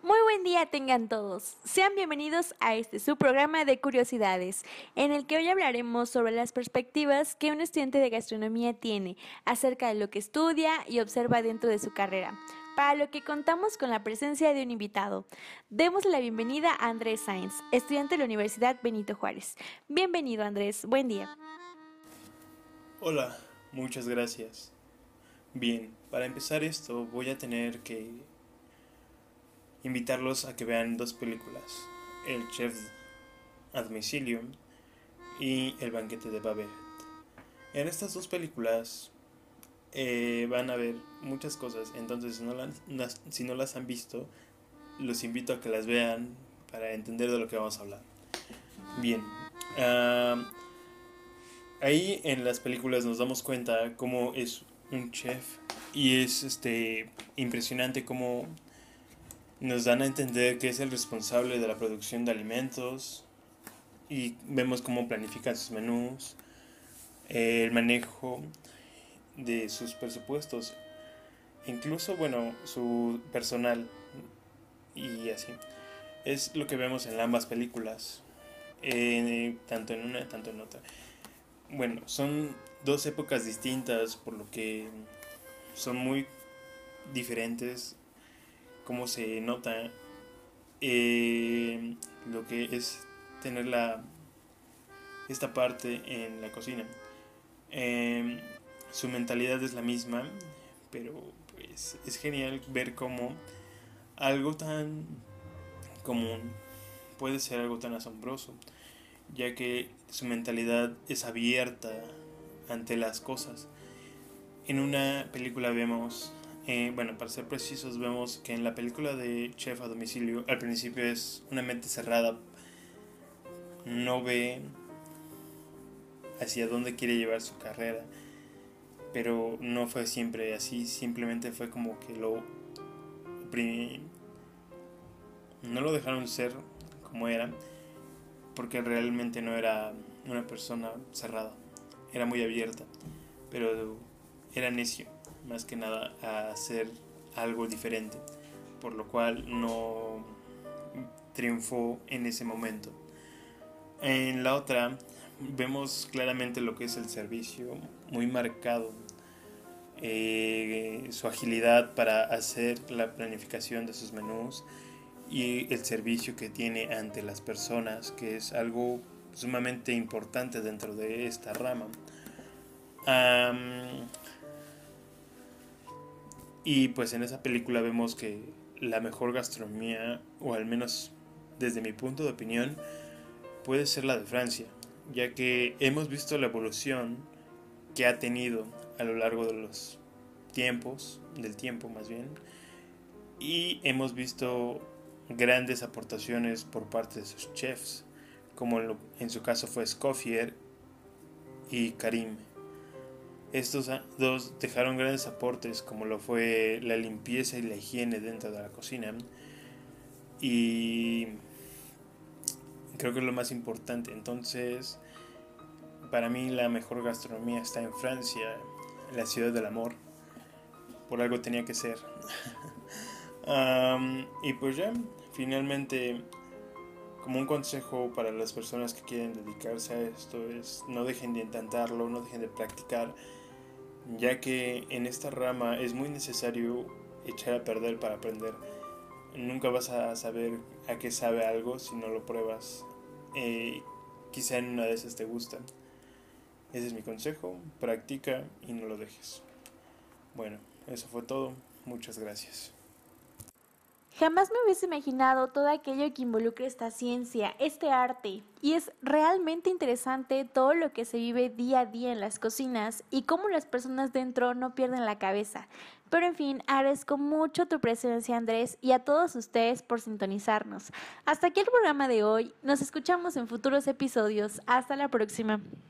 Muy buen día tengan todos. Sean bienvenidos a este su programa de curiosidades, en el que hoy hablaremos sobre las perspectivas que un estudiante de gastronomía tiene acerca de lo que estudia y observa dentro de su carrera. Para lo que contamos con la presencia de un invitado. Demos la bienvenida a Andrés Sáenz, estudiante de la Universidad Benito Juárez. Bienvenido Andrés, buen día. Hola, muchas gracias. Bien, para empezar esto voy a tener que invitarlos a que vean dos películas, El Chef a domicilio y El banquete de Babette. En estas dos películas eh, van a ver muchas cosas, entonces si no, las, si no las han visto, los invito a que las vean para entender de lo que vamos a hablar. Bien, ahí en las películas nos damos cuenta cómo es un chef y es este impresionante cómo nos dan a entender que es el responsable de la producción de alimentos y vemos cómo planifican sus menús, el manejo de sus presupuestos, incluso, bueno, su personal y así. Es lo que vemos en ambas películas, eh, tanto en una, tanto en otra. Bueno, son dos épocas distintas, por lo que son muy diferentes cómo se nota eh, lo que es tener la esta parte en la cocina. Em, su mentalidad es la misma, pero pues es genial ver cómo algo tan común puede ser algo tan asombroso, ya que su mentalidad es abierta ante las cosas. En una película vemos eh, bueno, para ser precisos, vemos que en la película de Chef a domicilio, al principio es una mente cerrada, no ve hacia dónde quiere llevar su carrera, pero no fue siempre así, simplemente fue como que lo no lo dejaron ser como era, porque realmente no era una persona cerrada, era muy abierta, pero era necio más que nada a hacer algo diferente, por lo cual no triunfó en ese momento. En la otra vemos claramente lo que es el servicio, muy marcado, eh, su agilidad para hacer la planificación de sus menús y el servicio que tiene ante las personas, que es algo sumamente importante dentro de esta rama. Y pues en esa película vemos que la mejor gastronomía, o al menos desde mi punto de opinión, puede ser la de Francia, ya que hemos visto la evolución que ha tenido a lo largo de los tiempos, del tiempo más bien, y hemos visto grandes aportaciones por parte de sus chefs, como en su caso fue Scoffier y Karim. Estos dos dejaron grandes aportes como lo fue la limpieza y la higiene dentro de la cocina. Y creo que es lo más importante. Entonces, para mí la mejor gastronomía está en Francia, la ciudad del amor. Por algo tenía que ser. y pues ya, finalmente, como un consejo para las personas que quieren dedicarse a esto es no dejen de intentarlo, no dejen de practicar ya que en esta rama es muy necesario echar a perder para aprender. Nunca vas a saber a qué sabe algo si no lo pruebas. Eh, quizá en una de esas te gusta. Ese es mi consejo, practica y no lo dejes. Bueno, eso fue todo. Muchas gracias. Jamás me hubiese imaginado todo aquello que involucra esta ciencia, este arte. Y es realmente interesante todo lo que se vive día a día en las cocinas y cómo las personas dentro no pierden la cabeza. Pero en fin, agradezco mucho tu presencia Andrés y a todos ustedes por sintonizarnos. Hasta aquí el programa de hoy. Nos escuchamos en futuros episodios. Hasta la próxima.